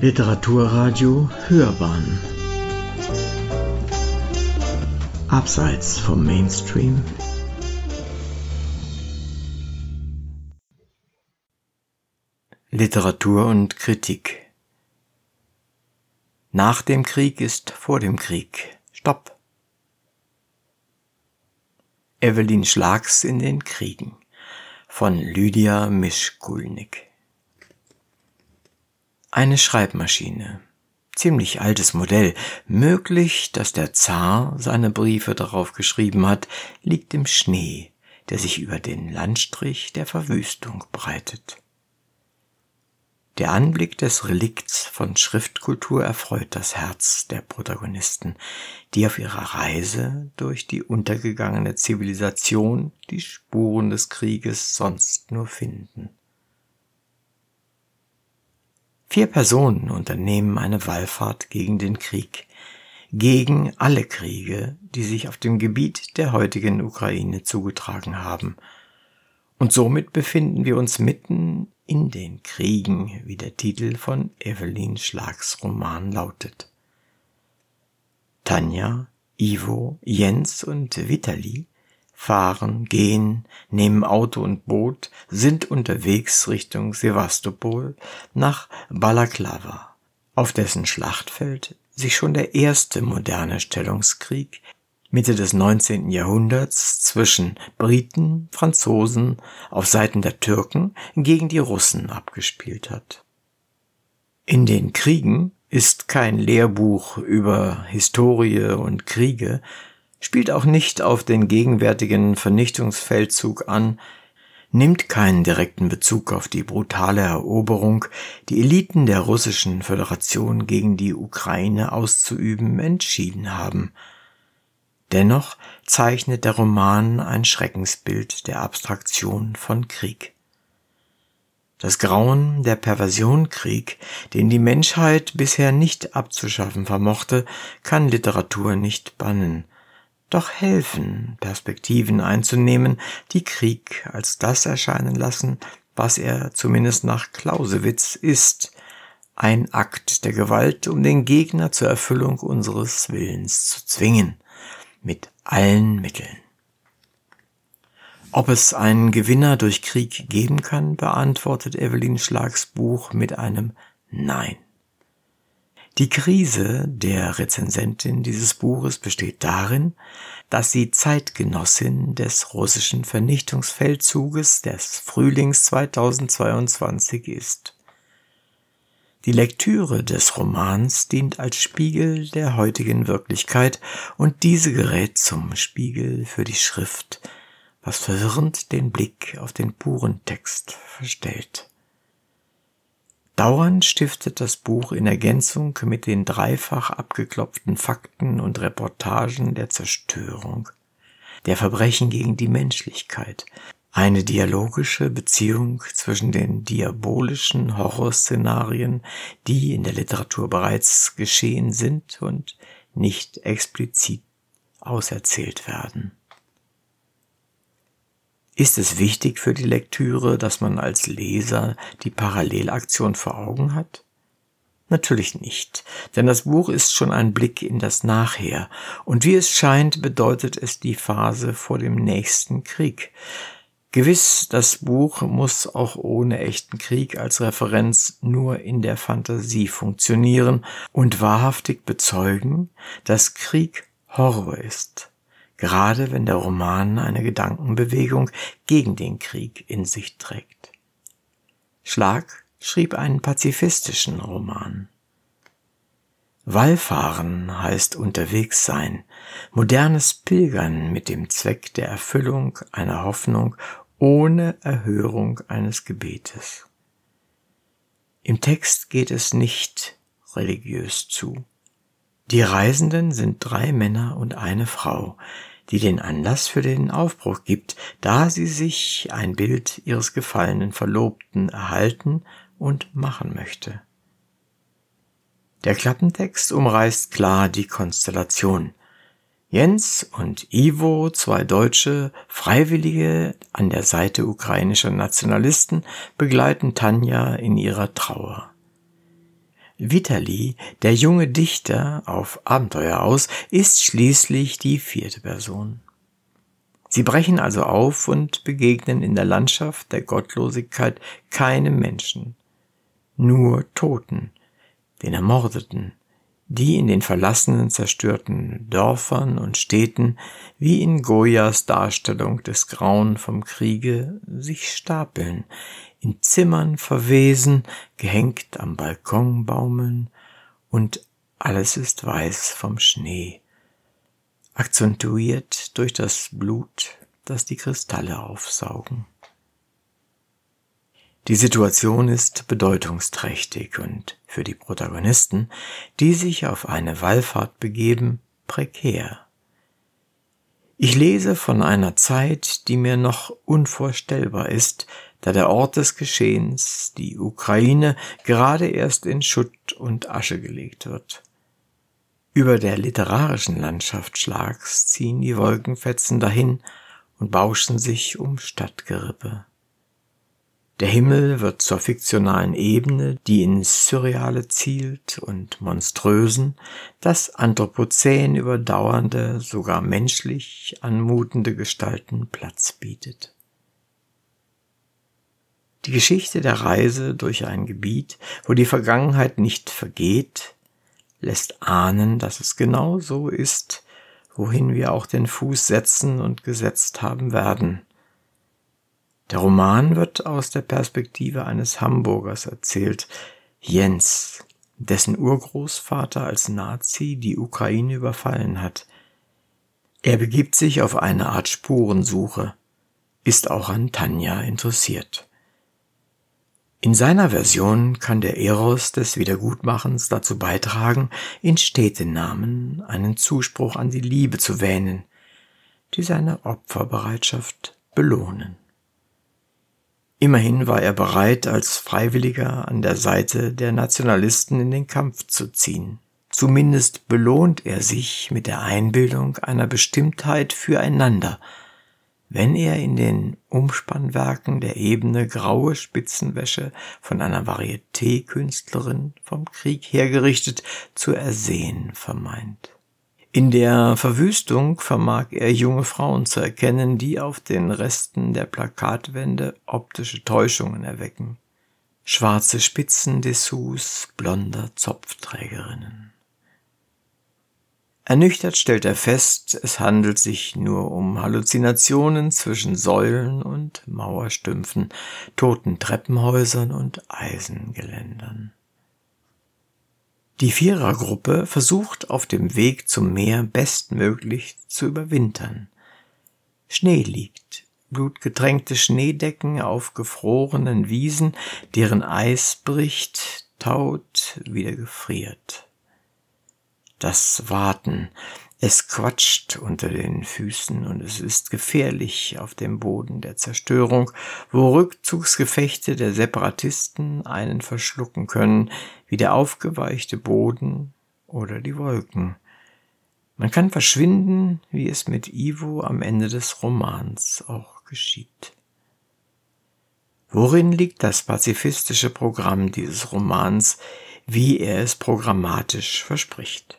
Literaturradio Hörbahn Abseits vom Mainstream Literatur und Kritik Nach dem Krieg ist vor dem Krieg. Stopp. Evelyn Schlags in den Kriegen von Lydia Mischkulnik eine Schreibmaschine. Ziemlich altes Modell. Möglich, dass der Zar seine Briefe darauf geschrieben hat, liegt im Schnee, der sich über den Landstrich der Verwüstung breitet. Der Anblick des Relikts von Schriftkultur erfreut das Herz der Protagonisten, die auf ihrer Reise durch die untergegangene Zivilisation die Spuren des Krieges sonst nur finden. Vier Personen unternehmen eine Wallfahrt gegen den Krieg, gegen alle Kriege, die sich auf dem Gebiet der heutigen Ukraine zugetragen haben. Und somit befinden wir uns mitten in den Kriegen, wie der Titel von Evelyn Schlags Roman lautet. Tanja, Ivo, Jens und Vitali fahren, gehen, nehmen Auto und Boot, sind unterwegs Richtung Sevastopol nach Balaklava, auf dessen Schlachtfeld sich schon der erste moderne Stellungskrieg Mitte des 19. Jahrhunderts zwischen Briten, Franzosen auf Seiten der Türken gegen die Russen abgespielt hat. In den Kriegen ist kein Lehrbuch über Historie und Kriege, spielt auch nicht auf den gegenwärtigen Vernichtungsfeldzug an, nimmt keinen direkten Bezug auf die brutale Eroberung, die Eliten der russischen Föderation gegen die Ukraine auszuüben entschieden haben. Dennoch zeichnet der Roman ein Schreckensbild der Abstraktion von Krieg. Das Grauen der Perversion Krieg, den die Menschheit bisher nicht abzuschaffen vermochte, kann Literatur nicht bannen, doch helfen, Perspektiven einzunehmen, die Krieg als das erscheinen lassen, was er zumindest nach Clausewitz ist, ein Akt der Gewalt, um den Gegner zur Erfüllung unseres Willens zu zwingen, mit allen Mitteln. Ob es einen Gewinner durch Krieg geben kann, beantwortet Evelyn Schlags Buch mit einem Nein. Die Krise der Rezensentin dieses Buches besteht darin, dass sie Zeitgenossin des russischen Vernichtungsfeldzuges des Frühlings 2022 ist. Die Lektüre des Romans dient als Spiegel der heutigen Wirklichkeit und diese gerät zum Spiegel für die Schrift, was verwirrend den Blick auf den puren Text verstellt. Dauernd stiftet das Buch in Ergänzung mit den dreifach abgeklopften Fakten und Reportagen der Zerstörung, der Verbrechen gegen die Menschlichkeit, eine dialogische Beziehung zwischen den diabolischen Horrorszenarien, die in der Literatur bereits geschehen sind und nicht explizit auserzählt werden. Ist es wichtig für die Lektüre, dass man als Leser die Parallelaktion vor Augen hat? Natürlich nicht, denn das Buch ist schon ein Blick in das Nachher, und wie es scheint, bedeutet es die Phase vor dem nächsten Krieg. Gewiss, das Buch muss auch ohne echten Krieg als Referenz nur in der Fantasie funktionieren und wahrhaftig bezeugen, dass Krieg Horror ist gerade wenn der Roman eine Gedankenbewegung gegen den Krieg in sich trägt. Schlag schrieb einen pazifistischen Roman. Wallfahren heißt unterwegs sein, modernes Pilgern mit dem Zweck der Erfüllung einer Hoffnung ohne Erhörung eines Gebetes. Im Text geht es nicht religiös zu. Die Reisenden sind drei Männer und eine Frau, die den Anlass für den Aufbruch gibt, da sie sich ein Bild ihres gefallenen Verlobten erhalten und machen möchte. Der Klappentext umreißt klar die Konstellation. Jens und Ivo, zwei Deutsche, Freiwillige an der Seite ukrainischer Nationalisten, begleiten Tanja in ihrer Trauer. Vitali, der junge Dichter auf Abenteuer aus, ist schließlich die vierte Person. Sie brechen also auf und begegnen in der Landschaft der Gottlosigkeit keinem Menschen, nur Toten, den Ermordeten, die in den verlassenen, zerstörten Dörfern und Städten, wie in Goyas Darstellung des Grauen vom Kriege, sich stapeln, in Zimmern verwesen, gehängt am Balkon baumeln, und alles ist weiß vom Schnee, akzentuiert durch das Blut, das die Kristalle aufsaugen. Die Situation ist bedeutungsträchtig und für die Protagonisten, die sich auf eine Wallfahrt begeben, prekär. Ich lese von einer Zeit, die mir noch unvorstellbar ist, da der Ort des Geschehens, die Ukraine, gerade erst in Schutt und Asche gelegt wird. Über der literarischen Landschaft Schlags ziehen die Wolkenfetzen dahin und bauschen sich um Stadtgerippe. Der Himmel wird zur fiktionalen Ebene, die ins Surreale zielt und monströsen, das Anthropozän überdauernde, sogar menschlich anmutende Gestalten Platz bietet. Die Geschichte der Reise durch ein Gebiet, wo die Vergangenheit nicht vergeht, lässt ahnen, dass es genau so ist, wohin wir auch den Fuß setzen und gesetzt haben werden. Der Roman wird aus der Perspektive eines Hamburgers erzählt, Jens, dessen Urgroßvater als Nazi die Ukraine überfallen hat. Er begibt sich auf eine Art Spurensuche, ist auch an Tanja interessiert. In seiner Version kann der Eros des Wiedergutmachens dazu beitragen, in Städtenamen einen Zuspruch an die Liebe zu wähnen, die seine Opferbereitschaft belohnen. Immerhin war er bereit, als Freiwilliger an der Seite der Nationalisten in den Kampf zu ziehen. Zumindest belohnt er sich mit der Einbildung einer Bestimmtheit füreinander, wenn er in den Umspannwerken der Ebene graue Spitzenwäsche von einer Varieté-Künstlerin vom Krieg hergerichtet zu ersehen vermeint. In der Verwüstung vermag er junge Frauen zu erkennen, die auf den Resten der Plakatwände optische Täuschungen erwecken. Schwarze Spitzendessous blonder Zopfträgerinnen. Ernüchtert stellt er fest, es handelt sich nur um Halluzinationen zwischen Säulen und Mauerstümpfen, toten Treppenhäusern und Eisengeländern. Die Vierergruppe versucht auf dem Weg zum Meer bestmöglich zu überwintern. Schnee liegt, blutgetränkte Schneedecken auf gefrorenen Wiesen, deren Eis bricht, taut, wieder gefriert. Das Warten, es quatscht unter den Füßen und es ist gefährlich auf dem Boden der Zerstörung, wo Rückzugsgefechte der Separatisten einen verschlucken können, wie der aufgeweichte Boden oder die Wolken. Man kann verschwinden, wie es mit Ivo am Ende des Romans auch geschieht. Worin liegt das pazifistische Programm dieses Romans, wie er es programmatisch verspricht?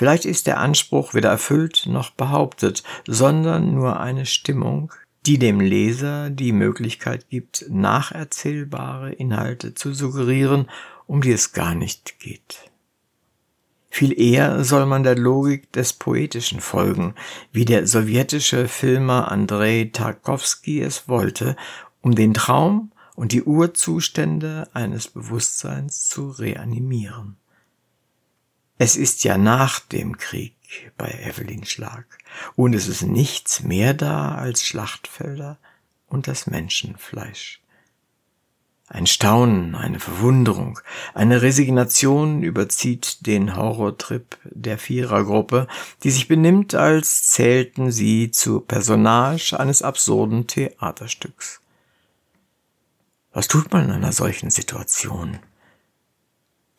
Vielleicht ist der Anspruch weder erfüllt noch behauptet, sondern nur eine Stimmung, die dem Leser die Möglichkeit gibt, nacherzählbare Inhalte zu suggerieren, um die es gar nicht geht. Viel eher soll man der Logik des Poetischen folgen, wie der sowjetische Filmer Andrei Tarkovsky es wollte, um den Traum und die Urzustände eines Bewusstseins zu reanimieren. Es ist ja nach dem Krieg bei Evelyn Schlag und es ist nichts mehr da als Schlachtfelder und das Menschenfleisch. Ein Staunen, eine Verwunderung, eine Resignation überzieht den Horrortrip der Vierergruppe, die sich benimmt, als zählten sie zur Personage eines absurden Theaterstücks. Was tut man in einer solchen Situation?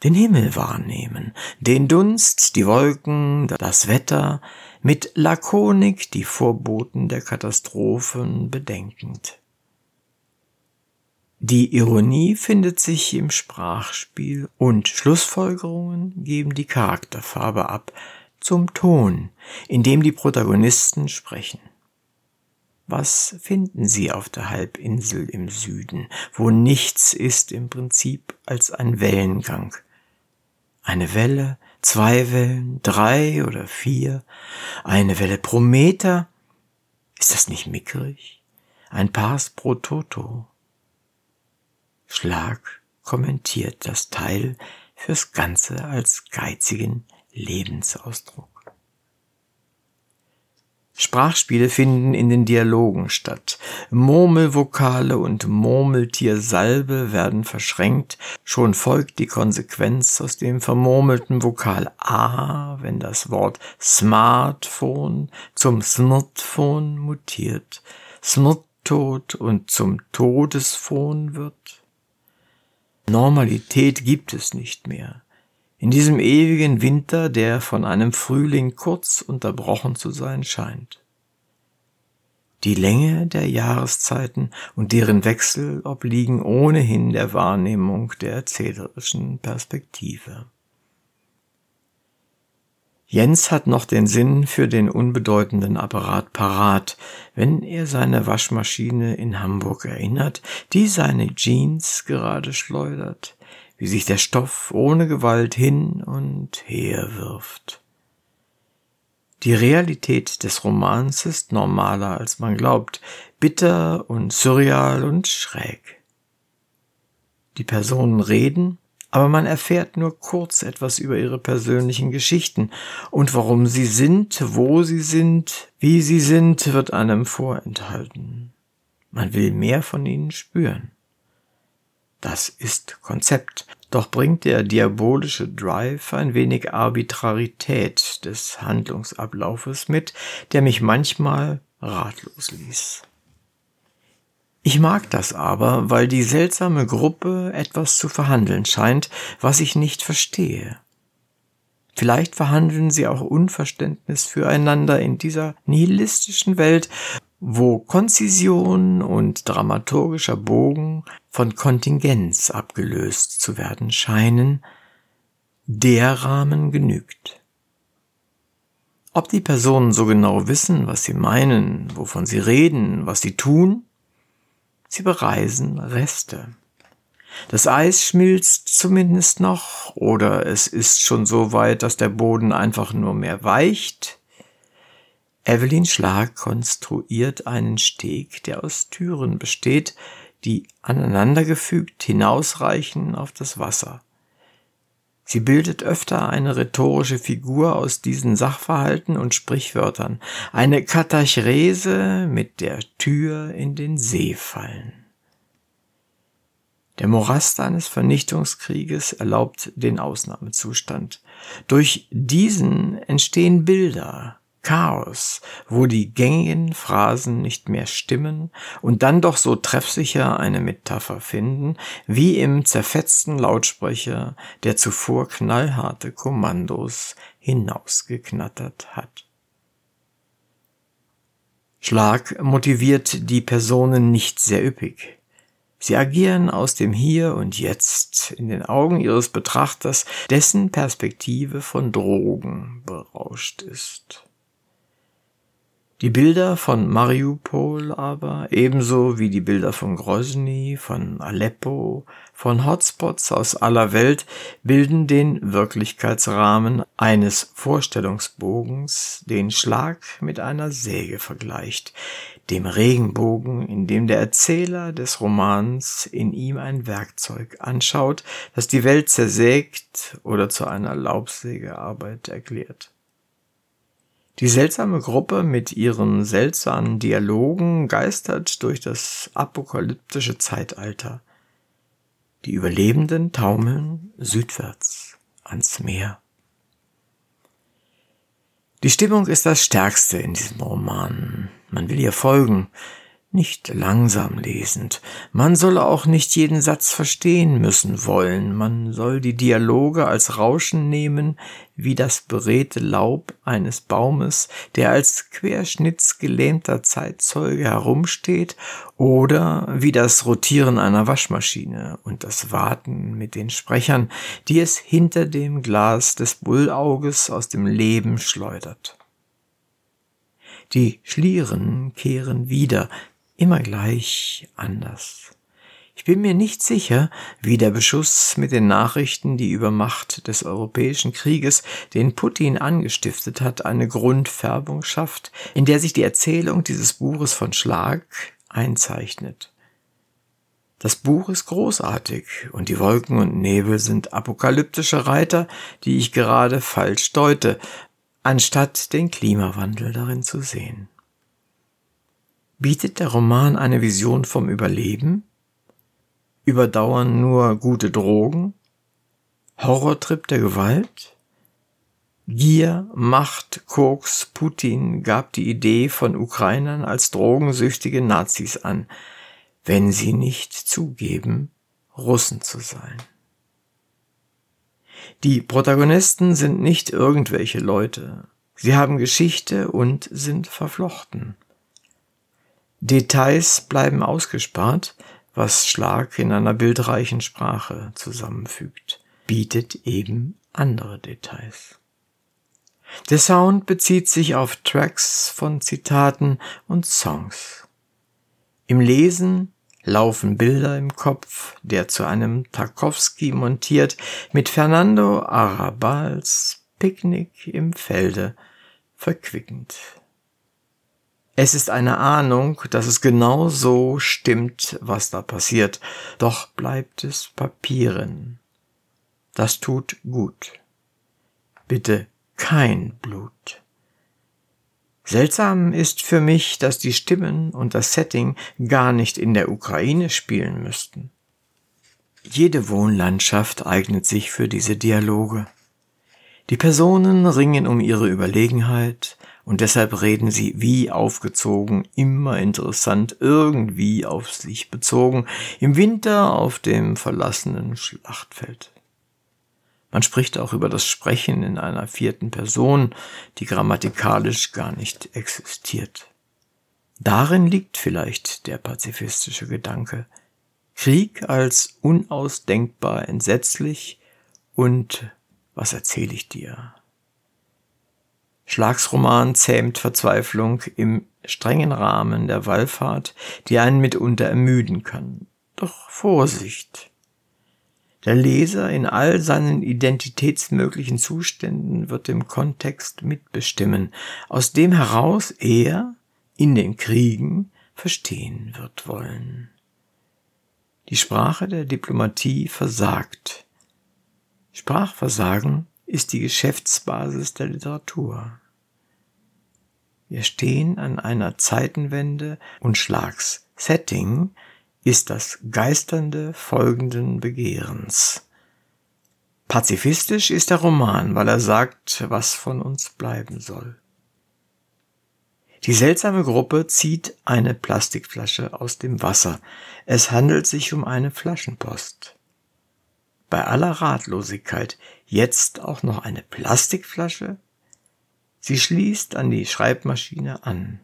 Den Himmel wahrnehmen, den Dunst, die Wolken, das Wetter, mit Lakonik die Vorboten der Katastrophen bedenkend. Die Ironie findet sich im Sprachspiel und Schlussfolgerungen geben die Charakterfarbe ab zum Ton, in dem die Protagonisten sprechen. Was finden Sie auf der Halbinsel im Süden, wo nichts ist im Prinzip als ein Wellengang? Eine Welle, zwei Wellen, drei oder vier, eine Welle pro Meter? Ist das nicht mickrig? Ein Pars pro Toto. Schlag kommentiert das Teil fürs Ganze als geizigen Lebensausdruck. Sprachspiele finden in den Dialogen statt. Murmelvokale und Murmeltiersalbe werden verschränkt. Schon folgt die Konsequenz aus dem vermurmelten Vokal A, wenn das Wort Smartphone zum Smartphone mutiert, Smarttot und zum Todesphone wird. Normalität gibt es nicht mehr. In diesem ewigen Winter, der von einem Frühling kurz unterbrochen zu sein scheint. Die Länge der Jahreszeiten und deren Wechsel obliegen ohnehin der Wahrnehmung der erzählerischen Perspektive. Jens hat noch den Sinn für den unbedeutenden Apparat parat, wenn er seine Waschmaschine in Hamburg erinnert, die seine Jeans gerade schleudert, wie sich der Stoff ohne Gewalt hin und her wirft. Die Realität des Romans ist normaler, als man glaubt, bitter und surreal und schräg. Die Personen reden, aber man erfährt nur kurz etwas über ihre persönlichen Geschichten und warum sie sind, wo sie sind, wie sie sind, wird einem vorenthalten. Man will mehr von ihnen spüren. Das ist Konzept, doch bringt der diabolische Drive ein wenig Arbitrarität des Handlungsablaufes mit, der mich manchmal ratlos ließ. Ich mag das aber, weil die seltsame Gruppe etwas zu verhandeln scheint, was ich nicht verstehe. Vielleicht verhandeln sie auch Unverständnis füreinander in dieser nihilistischen Welt, wo Konzision und dramaturgischer Bogen von Kontingenz abgelöst zu werden scheinen, der Rahmen genügt. Ob die Personen so genau wissen, was sie meinen, wovon sie reden, was sie tun, Sie bereisen Reste. Das Eis schmilzt zumindest noch, oder es ist schon so weit, dass der Boden einfach nur mehr weicht. Evelyn Schlag konstruiert einen Steg, der aus Türen besteht, die aneinandergefügt hinausreichen auf das Wasser. Sie bildet öfter eine rhetorische Figur aus diesen Sachverhalten und Sprichwörtern, eine Katachrese mit der Tür in den See fallen. Der Morast eines Vernichtungskrieges erlaubt den Ausnahmezustand. Durch diesen entstehen Bilder, Chaos, wo die gängigen Phrasen nicht mehr stimmen und dann doch so treffsicher eine Metapher finden, wie im zerfetzten Lautsprecher, der zuvor knallharte Kommandos hinausgeknattert hat. Schlag motiviert die Personen nicht sehr üppig. Sie agieren aus dem Hier und Jetzt in den Augen ihres Betrachters, dessen Perspektive von Drogen berauscht ist. Die Bilder von Mariupol aber, ebenso wie die Bilder von Grozny, von Aleppo, von Hotspots aus aller Welt, bilden den Wirklichkeitsrahmen eines Vorstellungsbogens, den Schlag mit einer Säge vergleicht, dem Regenbogen, in dem der Erzähler des Romans in ihm ein Werkzeug anschaut, das die Welt zersägt oder zu einer Laubsägearbeit erklärt. Die seltsame Gruppe mit ihren seltsamen Dialogen geistert durch das apokalyptische Zeitalter. Die Überlebenden taumeln südwärts ans Meer. Die Stimmung ist das Stärkste in diesem Roman. Man will ihr folgen. Nicht langsam lesend. Man soll auch nicht jeden Satz verstehen müssen wollen. Man soll die Dialoge als Rauschen nehmen, wie das beredte Laub eines Baumes, der als querschnittsgelähmter Zeitzeuge herumsteht, oder wie das Rotieren einer Waschmaschine und das Warten mit den Sprechern, die es hinter dem Glas des Bullauges aus dem Leben schleudert. Die Schlieren kehren wieder, immer gleich anders. Ich bin mir nicht sicher, wie der Beschuss mit den Nachrichten die Übermacht des europäischen Krieges, den Putin angestiftet hat, eine Grundfärbung schafft, in der sich die Erzählung dieses Buches von Schlag einzeichnet. Das Buch ist großartig und die Wolken und Nebel sind apokalyptische Reiter, die ich gerade falsch deute, anstatt den Klimawandel darin zu sehen. Bietet der Roman eine Vision vom Überleben? Überdauern nur gute Drogen? Horrortrip der Gewalt? Gier, Macht, Koks, Putin gab die Idee von Ukrainern als drogensüchtige Nazis an, wenn sie nicht zugeben, Russen zu sein. Die Protagonisten sind nicht irgendwelche Leute. Sie haben Geschichte und sind verflochten. Details bleiben ausgespart, was Schlag in einer bildreichen Sprache zusammenfügt, bietet eben andere Details. Der Sound bezieht sich auf Tracks von Zitaten und Songs. Im Lesen laufen Bilder im Kopf, der zu einem Tarkowski montiert, mit Fernando Arabals Picknick im Felde verquickend. Es ist eine Ahnung, dass es genau so stimmt, was da passiert, doch bleibt es Papieren. Das tut gut. Bitte kein Blut. Seltsam ist für mich, dass die Stimmen und das Setting gar nicht in der Ukraine spielen müssten. Jede Wohnlandschaft eignet sich für diese Dialoge. Die Personen ringen um ihre Überlegenheit, und deshalb reden sie wie aufgezogen, immer interessant, irgendwie auf sich bezogen, im Winter auf dem verlassenen Schlachtfeld. Man spricht auch über das Sprechen in einer vierten Person, die grammatikalisch gar nicht existiert. Darin liegt vielleicht der pazifistische Gedanke. Krieg als unausdenkbar entsetzlich und was erzähle ich dir? Schlagsroman zähmt Verzweiflung im strengen Rahmen der Wallfahrt, die einen mitunter ermüden kann. Doch Vorsicht! Der Leser in all seinen identitätsmöglichen Zuständen wird im Kontext mitbestimmen, aus dem heraus er in den Kriegen verstehen wird wollen. Die Sprache der Diplomatie versagt. Sprachversagen ist die Geschäftsbasis der Literatur. Wir stehen an einer Zeitenwende und Schlags Setting ist das geisternde folgenden Begehrens. Pazifistisch ist der Roman, weil er sagt, was von uns bleiben soll. Die seltsame Gruppe zieht eine Plastikflasche aus dem Wasser. Es handelt sich um eine Flaschenpost. Bei aller Ratlosigkeit jetzt auch noch eine Plastikflasche? Sie schließt an die Schreibmaschine an.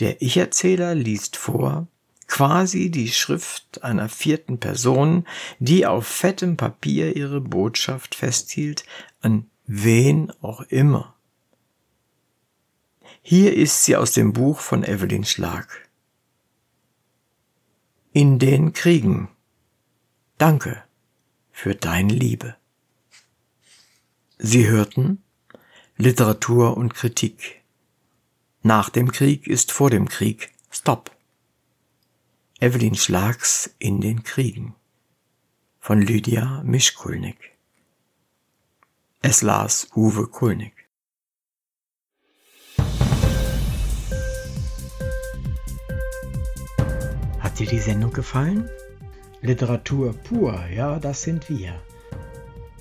Der Ich-Erzähler liest vor, quasi die Schrift einer vierten Person, die auf fettem Papier ihre Botschaft festhielt, an wen auch immer. Hier ist sie aus dem Buch von Evelyn Schlag. In den Kriegen. Danke für deine Liebe. Sie hörten Literatur und Kritik. Nach dem Krieg ist vor dem Krieg. Stop. Evelyn Schlags In den Kriegen von Lydia Mischkulnik. Es las Uwe Kulnig. Hat dir die Sendung gefallen? Literatur pur, ja, das sind wir